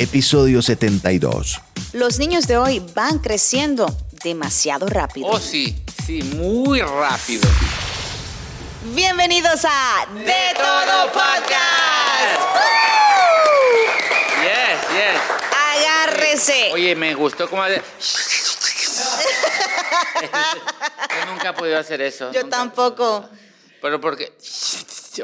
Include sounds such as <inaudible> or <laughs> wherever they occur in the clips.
episodio 72. Los niños de hoy van creciendo demasiado rápido. Oh, sí, sí, muy rápido. Bienvenidos a De, Todo Podcast. Yes, yes. Agárrese. Oye, me gustó cómo hace- <laughs> Yo nunca he podido hacer eso. Yo nunca. tampoco. Pero porque...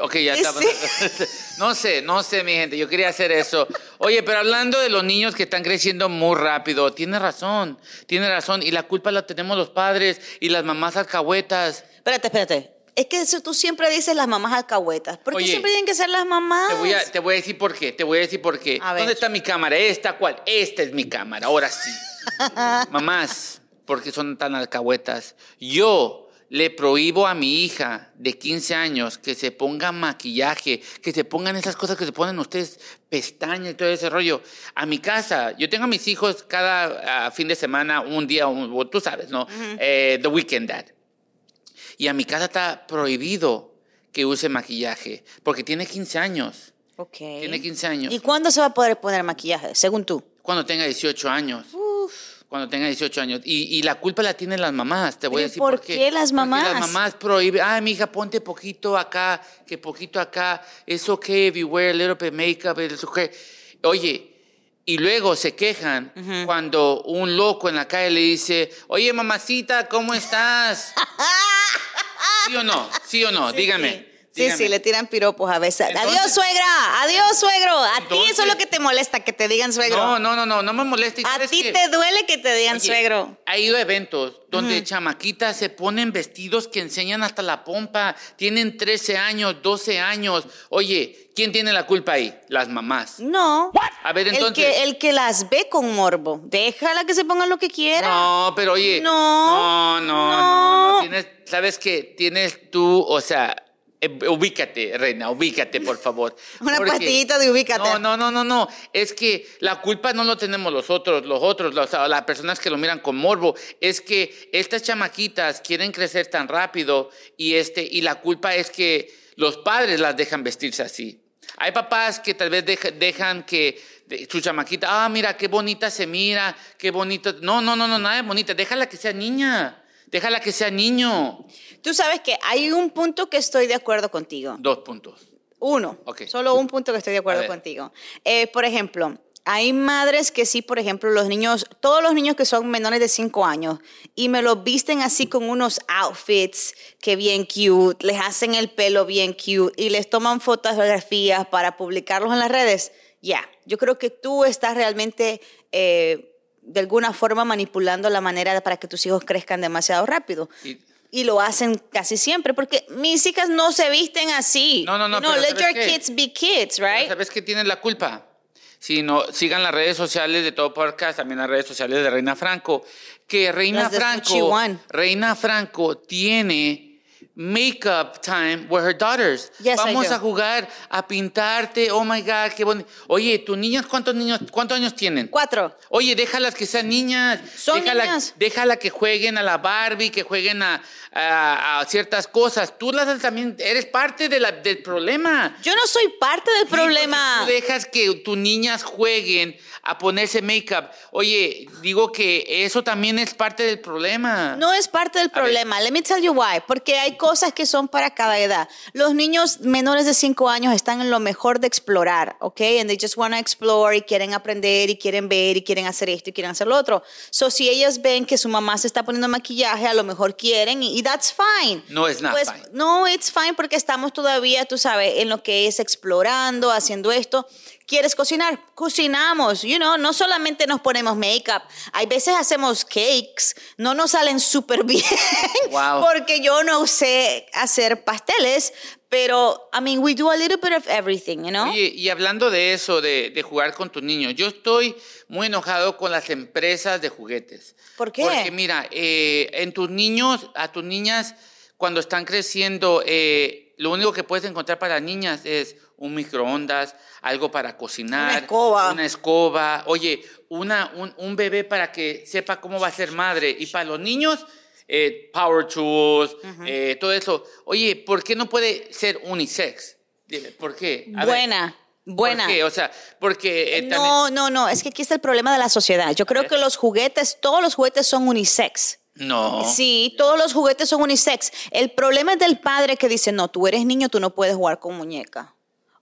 Ok, ya Sí. está. <laughs> No sé, no sé, mi gente. Yo quería hacer eso. Oye, pero hablando de los niños que están creciendo muy rápido, tiene razón, tiene razón. Y la culpa la tenemos los padres y las mamás alcahuetas. Espérate, espérate. Es que eso tú siempre dices las mamás alcahuetas. ¿Por qué Oye, siempre tienen que ser las mamás? Te voy, a, te voy a decir por qué, te voy a decir por qué. A. ¿Dónde está mi cámara? ¿Esta cuál? Esta es mi cámara, ahora sí. <laughs> Mamás, ¿por qué son tan alcahuetas? Yo le prohíbo a mi hija de 15 años que se ponga maquillaje, que se pongan esas cosas que se ponen ustedes, pestañas y todo ese rollo. A mi casa, yo tengo a mis hijos cada ah, fin de semana, un día, un- tú sabes, ¿no? Eh, the Weekend Dad. Y a mi casa está prohibido que use maquillaje, porque tiene 15 años. Ok. Tiene 15 años. ¿Y cuándo se va a poder poner maquillaje, según tú? Cuando tenga 18 años. Cuando tenga 18 años. Y, y la culpa la tienen las mamás, te voy a ¿Pero decir por por qué. qué las Porque mamás? las mamás prohíben, ay, mija, ponte poquito acá, que poquito acá. Es okay if you wear a little bit of makeup, it's okay. Oye, y luego se quejan cuando un loco en la calle le dice, oye, mamacita, ¿cómo estás? <laughs> ¿Sí o no? ¿Sí o no? Dígame. Sí. Sí, dígame. sí, le tiran piropos a veces. Entonces- adiós, suegra. Adiós, suegro. A ti eso es lo que te molesta, que te digan suegro. No, no, no, no, no me molesta. ¿Y a ti te duele que te digan Oye, suegro. Ha ido a eventos donde chamaquitas se ponen vestidos que enseñan hasta la pompa, tienen 13 años, 12 años. Oye, ¿quién tiene la culpa ahí? Las mamás. No. A ver, El entonces. que, el que las ve con morbo. Déjala que se pongan lo que quiera. No, pero oye. No, No, no, no. no. Tienes, ¿Sabes qué? Tienes tú, o sea. Eh, Ubícate, reina, ubícate, por favor. <laughs> Una Porque- pastillita de ubícate. No, no, no, no, no. Es que la culpa no lo tenemos los otros, los otros, los- las personas que lo miran con morbo. Es que estas chamaquitas quieren crecer tan rápido y, este, y la culpa es que los padres las dejan vestirse así. Hay papás que tal vez deja- dejan que de- su chamaquita, ah, mira, qué bonita se mira, qué bonito. No, no, no, no, nada de bonita. Déjala que sea niña. Déjala que sea niño. Tú sabes que hay un punto que estoy de acuerdo contigo. Dos puntos. Uno. Ok. Solo un punto que estoy de acuerdo contigo. Eh, por ejemplo, hay madres que sí, por ejemplo, los niños, todos los niños que son menores de 5 años y me los visten así con unos outfits que bien cute, les hacen el pelo bien cute y les toman fotografías para publicarlos en las redes. Ya, yo creo que tú estás realmente eh, de alguna forma manipulando la manera para que tus hijos crezcan demasiado rápido. Y- Y lo hacen casi siempre, porque mis hijas no se visten así. No, no, no, pero let ¿sabes your qué? kids be kids, Pero right? ¿Sabes qué tiene la culpa? Si no, sigan las redes sociales de todo podcast, también las redes sociales de Reina Franco, que Reina Franco. Reina Franco tiene makeup time with her daughters. Yes, I Vamos a jugar, a pintarte, oh my God, qué bonito. Oye, tus niñas, ¿cuántos niños, cuántos años tienen? Cuatro. Oye, déjalas que sean niñas. Son déjala, niñas. Déjala que jueguen a la Barbie, que jueguen a, a- a ciertas cosas. Tú las también eres parte de la- del problema. Yo no soy parte del Sí, problema. Tú dejas que tus niñas jueguen a ponerse make-up. Oye, digo que eso también es parte del problema. No es parte del A ver. problema. Let me tell you why. Porque hay cosas que son para cada edad. Los niños menores de 5 años están en lo mejor de explorar, ¿ok? And they just want to explore y quieren aprender y quieren ver y quieren hacer esto y quieren hacer lo otro. So, si ellas ven que su mamá se está poniendo maquillaje, a lo mejor quieren y, y that's fine. No, it's not Pues, fine. No, it's fine porque estamos todavía, tú sabes, en lo que es explorando, haciendo esto. ¿Quieres cocinar? Cocinamos, you know, no solamente nos ponemos make-up. Hay veces hacemos cakes, no nos salen súper bien <laughs> Wow. porque yo no sé hacer pasteles, pero, I mean, we do a little bit of everything, you know? Oye, y hablando de eso, de, de jugar con tus niños, yo estoy muy enojado con las empresas de juguetes. ¿Por qué? Porque mira, eh, en tus niños, a tus niñas, cuando están creciendo, eh, lo único que puedes encontrar para niñas es un microondas, algo para cocinar. Una escoba. Una escoba. Oye, una, un, un bebé para que sepa cómo va a ser madre. Y para los niños, eh, power tools, eh, todo eso. Oye, ¿por qué no puede ser unisex? Dime, ¿por qué? A ver. Buena. Buena. ¿Por qué? O sea, porque... eh, también- No, no, no, es que aquí está el problema de la sociedad. Yo creo que los juguetes, todos los juguetes son unisex. No. Sí, todos los juguetes son unisex. El problema es del padre que dice, no, tú eres niño, tú no puedes jugar con muñeca.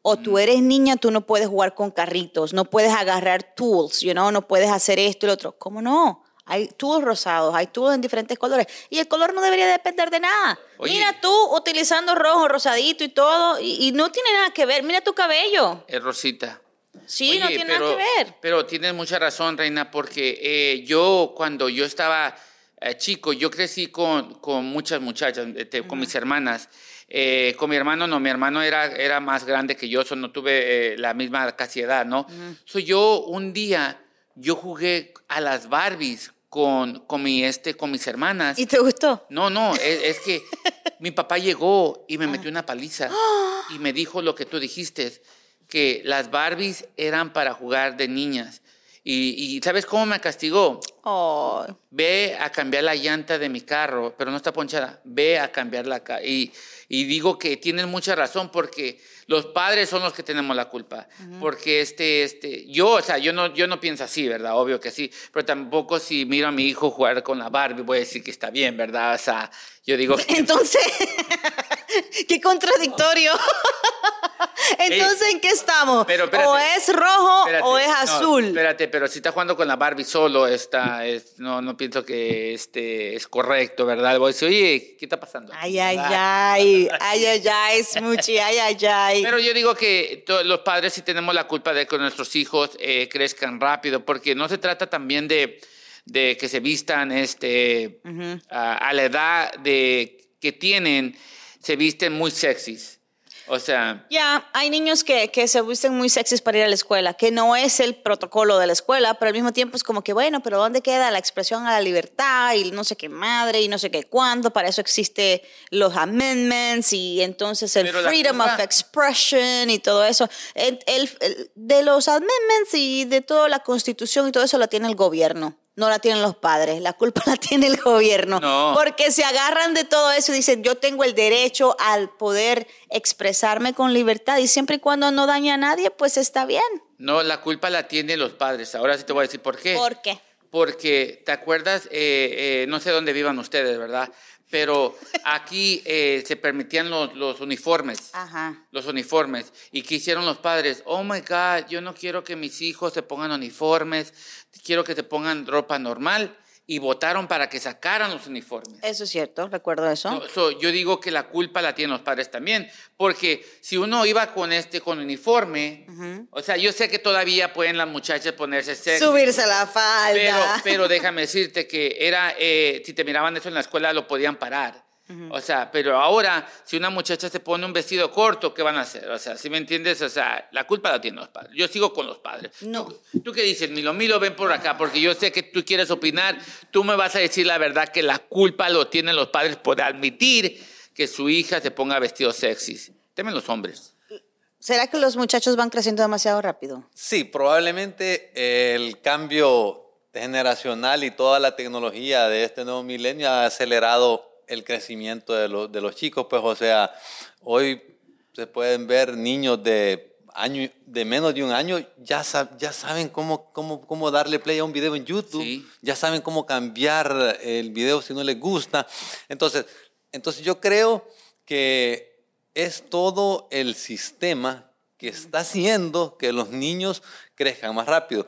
O Mm. tú eres niña, tú no puedes jugar con carritos, no puedes agarrar tools, you know, no puedes hacer esto y lo otro. ¿Cómo no? Hay tools rosados, hay tools en diferentes colores. Y el color no debería depender de nada. Oye. Mira tú utilizando rojo, rosadito y todo, y, y no tiene nada que ver. Mira tu cabello. Es Rosita. Sí, no tiene pero- nada que ver. Pero tienes mucha razón, Reina, porque eh, yo cuando yo estaba eh, chico, yo crecí con, con muchas muchachas, este, con mis hermanas. Eh, con mi hermano no, mi hermano era, era más grande que yo, so no tuve eh, la misma casi edad, ¿no? So yo un día, yo jugué a las Barbies con, con, mi, este, con mis hermanas. ¿Y te gustó? No, no, es, es que <laughs> mi papá llegó y me metió una paliza <gasps> y me dijo lo que tú dijiste, que las Barbies eran para jugar de niñas. Y, y ¿sabes cómo me castigó? Oh, Ve a cambiar la llanta de mi carro, pero no está ponchada. Ve a cambiar la ca- y, y digo que tienen mucha razón porque los padres son los que tenemos la culpa. Porque este, este, yo, o sea, yo no, yo no pienso así, ¿verdad? Obvio que sí. Pero tampoco si miro a mi hijo jugar con la Barbie, voy a decir que está bien, ¿verdad? O sea, yo digo <laughs> que Entonces, <laughs> <laughs> qué contradictorio. <laughs> Entonces, ¿en qué estamos? Pero, espérate. o es rojo Espérate, o es no, azul. espérate, pero si está jugando con la Barbie solo, está, es- no, no pienso que este es correcto, ¿verdad? Voy a decir, oye, ¿qué está pasando? Ay, ay, ¿Verdad? ay, ay, ay, ay, Smoochie, ay, ay, ay. Pero yo digo que los padres sí tenemos la culpa de que nuestros hijos eh, crezcan rápido, porque no se trata también de, de que se vistan este, a, a la edad de, que tienen, se visten muy sexys. O sea, Ya, hay niños que, que se visten muy sexys para ir a la escuela, que no es el protocolo de la escuela, pero al mismo tiempo es como que, bueno, pero ¿dónde queda la expresión a la libertad y no sé qué madre y no sé qué cuándo? Para eso existe los amendments y entonces el Pero freedom of expression y todo eso. El- el- el- de los amendments y de toda la constitución y todo eso la tiene el gobierno. No la tienen los padres, la culpa <laughs> la tiene el gobierno. No. Porque se agarran de todo eso y dicen, yo tengo el derecho al poder expresarme con libertad y siempre y cuando no daña a nadie, pues está bien. no, la culpa la tienen los padres. Ahora sí te voy a decir por qué. ¿Por qué? Porque, ¿te acuerdas? Eh, eh, no sé dónde vivan ustedes, ¿verdad? Pero <laughs> aquí eh, se permitían los, los uniformes. Ajá. Los uniformes. ¿Y qué hicieron los padres? Oh my God, yo no quiero que mis hijos se pongan uniformes, quiero que se pongan ropa normal. Y votaron para que sacaran los uniformes. Eso es cierto, recuerdo eso. So- so, yo digo que la culpa la tienen los padres también, porque si uno iba con este con uniforme, o sea, yo sé que todavía pueden las muchachas ponerse sexy, Subirse la falda. pero, pero déjame decirte que era, eh, si te miraban eso en la escuela lo podían parar. O sea, pero ahora, si una muchacha se pone un vestido corto, ¿qué van a hacer? O sea, si me entiendes? O sea, la culpa la tienen los padres. Yo sigo con los padres. No. ¿Tú, tú qué dices, Milo? Milo, ven por acá, porque yo sé que tú quieres opinar. Tú me vas a decir la verdad que la culpa lo tienen los padres por admitir que su hija se ponga vestidos sexys. Temen los hombres. ¿Será que los muchachos van creciendo demasiado rápido? Sí, probablemente el cambio generacional y toda la tecnología de este nuevo milenio ha acelerado el crecimiento de, los- de los chicos. Pues, o sea, hoy se pueden ver niños de, año, de menos de un año, ya, sa- ya saben cómo, cómo, cómo darle play a un video en YouTube, Sí. ya saben cómo cambiar el video si no les gusta. Entonces, entonces yo creo que es todo el sistema que está haciendo que los niños crezcan más rápido.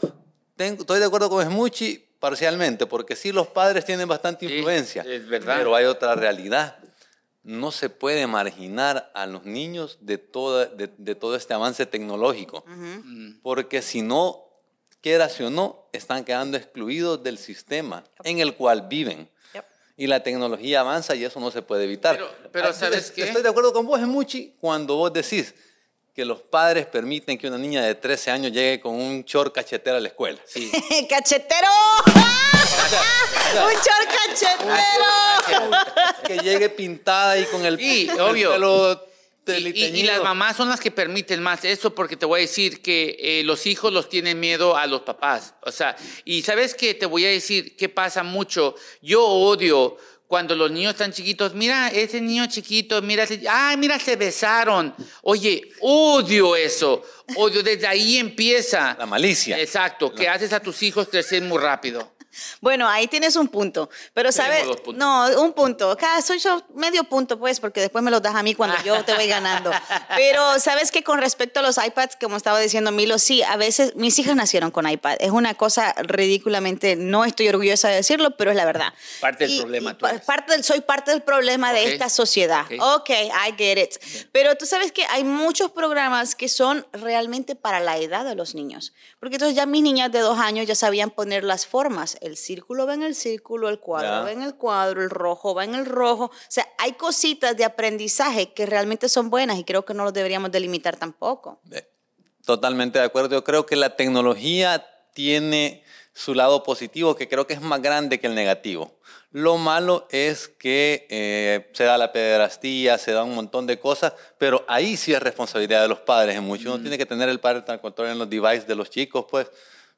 Tengo- estoy de acuerdo con Smuchi parcialmente, porque sí los padres tienen bastante Sí, influencia, es verdad. pero hay otra realidad. No se puede marginar a los niños de, toda, de, de todo este avance tecnológico, porque si no, quieras o no, están quedando excluidos del sistema en el cual viven. Yep. Y la tecnología avanza y eso no se puede evitar. Pero- pero ¿sabes es- qué? Estoy de acuerdo con vos, Emuchi, cuando vos decís que los padres permiten que una niña de 13 años llegue con un short cachetero a la escuela. Sí. <laughs> ¡Cachetero! <laughs> ¡Un short cachetero! Que llegue pintada y con el, obvio. pelo Y, y- y teliteñido. las mamás son las que permiten más eso porque te voy a decir que eh, los hijos los tienen miedo a los papás. O sea, y sabes que te voy a decir qué pasa mucho. Yo odio cuando los niños están chiquitos, mira, ese niño chiquito, mira, ese, ay, mira, se besaron. Oye, odio eso. Odio, desde ahí empieza. La malicia. Exacto, que haces a tus hijos crecer muy rápido. Bueno, ahí tienes un punto. Pero, ¿sabes? No, un punto. Cada soy yo medio punto, pues, porque después me los das a mí cuando yo te voy ganando. <laughs> Pero, ¿sabes que Con respecto a los iPads, como estaba diciendo Milo, sí, a veces mis hijas nacieron con iPad. Es una cosa ridículamente, no estoy orgullosa de decirlo, pero es la verdad. Parte del Y- problema y tú eres. parte del, soy parte del problema Ok. de esta sociedad. Ok. Ok, I get it. Pero tú sabes que hay muchos programas que son realmente para la edad de los niños. Porque entonces ya mis niñas de dos años ya sabían poner las formas. El círculo va en el círculo, el cuadro va en el cuadro, el rojo va en el rojo. O sea, hay cositas de aprendizaje que realmente son buenas y creo que no los deberíamos delimitar tampoco. Eh, Totalmente de acuerdo. Yo creo que la tecnología tiene su lado positivo, que creo que es más grande que el negativo. Lo malo es que eh, se da la pederastía, se da un montón de cosas, pero ahí sí es responsabilidad de los padres. En mucho uno tiene que tener el parental control en los devices de los chicos, pues,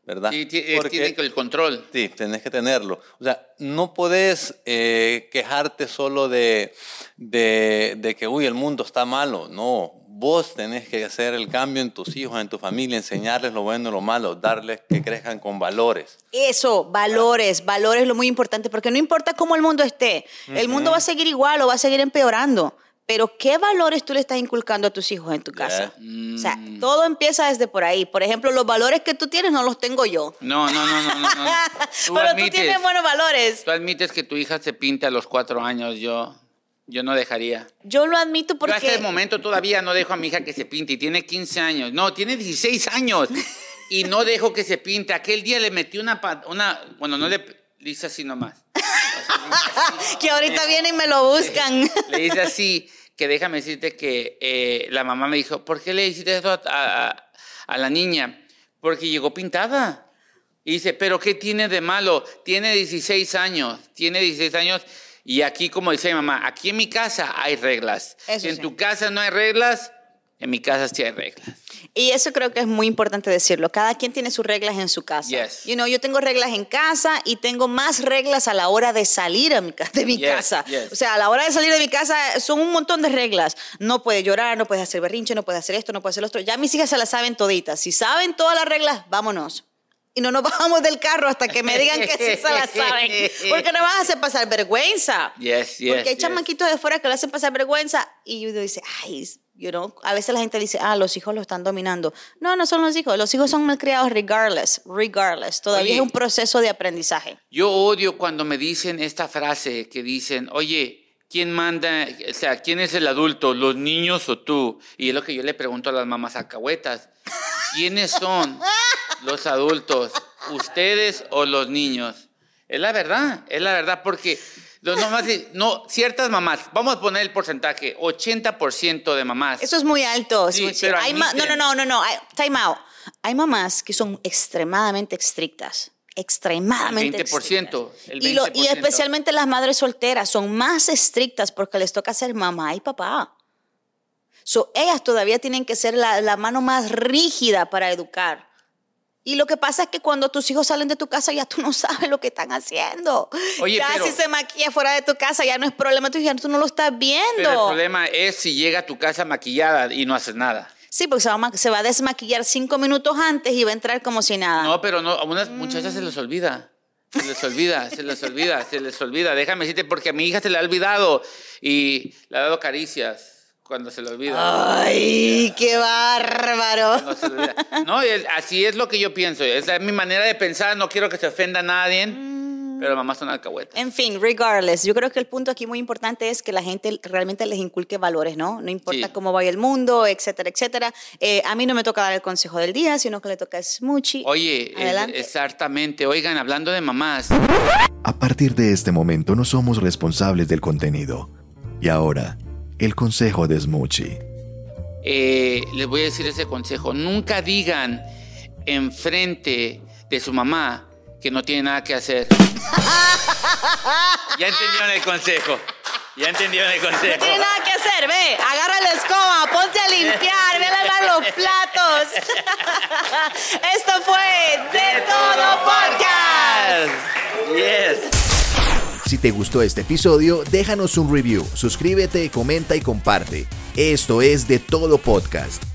¿verdad? Sí, Porque- tiene el control. Sí, tenés que tenerlo. O sea, no podés eh, quejarte solo de, de, de que, uy, el mundo está malo. No, vos tenés que hacer el cambio en tus hijos, en tu familia, enseñarles lo bueno y lo malo, darles que crezcan con valores. Eso, valores, valores es lo muy importante, porque no importa cómo el mundo esté, el mundo va a seguir igual o va a seguir empeorando, pero ¿qué valores tú le estás inculcando a tus hijos en tu casa? O sea, Mm. todo empieza desde por ahí. Por ejemplo, los valores que tú tienes no los tengo yo. No, no, no, no, no. no. <laughs> Tú pero tú admites- tienes buenos valores. Tú admites que tu hija se pinta a los cuatro años. Yo, yo no dejaría. Yo lo admito Yo hasta porque... el momento todavía no dejo a mi hija que se pinte y tiene 15 años. No, tiene 16 años <laughs> y no dejo que se pinte. Aquel día le metí una, una bueno, no le, le hice así nomás. <laughs> que ahorita vienen y me lo buscan. Le hice así, que déjame decirte que eh, la mamá me dijo, ¿por qué le hiciste eso a, a- a la niña? Porque llegó pintada. Y dice, ¿pero qué tiene de malo? Tiene 16 años, tiene 16 años. Y aquí, como dice mi mamá, aquí en mi casa hay reglas. Eso si en sí. tu casa no hay reglas, en mi casa sí hay reglas. Y eso creo que es muy importante decirlo. Cada quien tiene sus reglas en su casa. Yes. You know, yo tengo reglas en casa y tengo más reglas a la hora de salir a mi de mi Yes, casa. yes. O sea, a la hora de salir de mi casa son un montón de reglas. No puedes llorar, no puedes hacer berrinche, no puedes hacer esto, no puedes hacer lo otro. Ya mis hijas se las saben toditas. Si saben todas las reglas, vámonos. Y no nos <laughs> bajamos del carro hasta que me digan que sí se las saben. <laughs> Porque no vas a hacer pasar vergüenza. Yes, yes, Porque hay yes. chamaquitos de fuera que le hacen pasar vergüenza y uno dice, ay, you know, a veces la gente dice, ah, los hijos lo están dominando. No, no son los hijos, los hijos son malcriados regardless, regardless. Todavía Oye. es un proceso de aprendizaje. Yo odio cuando me dicen esta frase que dicen, oye, ¿quién manda? O sea, ¿quién es el adulto? ¿Los niños o tú? Y es lo que yo le pregunto a las mamás alcahuetas. ¿Quiénes son los adultos? ¿Ustedes o los niños? Es la verdad, es la verdad, porque los mamás, no, ciertas mamás, vamos a poner el porcentaje, 80% de mamás. Eso es muy alto. Sí, pero hay ma- no, no, no, no, no, time out. Hay mamás que son extremadamente estrictas. Extremadamente 20%, estrictas. el Y, lo- y 20%. especialmente las madres solteras son más estrictas porque les toca ser mamá y papá. So, ellas todavía tienen que ser la, la mano más rígida para educar. Y lo que pasa es que cuando tus hijos salen de tu casa ya tú no <laughs> sabes lo que están haciendo. Oye, ya pero- si se maquilla fuera de tu casa ya no es problema tuyo, ya tú no lo estás viendo. Pero el problema es si llega a tu casa maquillada y no haces nada. Sí, porque se va, a ma- se va a desmaquillar cinco minutos antes y va a entrar como si nada. No, pero no, a unas muchachas se les olvida. Se les olvida, se les olvida, se les olvida. Déjame decirte porque a mi hija se le ha olvidado y le ha dado caricias cuando se le olvida. Ay, qué bárbaro. No, se le olvida. No, es- así es lo que yo pienso. Esa es mi manera de pensar. No quiero que se ofenda a nadie, pero mamá son alcahuetas. En fin, regardless, yo creo que el punto aquí muy importante es que la gente realmente les inculque valores, ¿no? No importa Sí. cómo vaya el mundo, etcétera, etcétera. Eh, a mí no me toca dar el consejo del día, sino que le toca a Smoochie. Oye, es- Adelante. exactamente. Oigan, hablando de mamás, A partir de este momento no somos responsables del contenido. Y ahora, el consejo de Smoochie. eh, les voy a decir ese consejo. Nunca digan enfrente de su mamá que no tiene nada que hacer. ya entendieron el consejo. Ya entendieron el consejo. No tiene nada que hacer, ve, agarra la escoba, ponte a limpiar, ve a lavar los platos. <laughs> Esto fue De Todo Podcast. Yes. Si te gustó este episodio, déjanos un review, suscríbete, comenta y comparte. Esto es de todo podcast.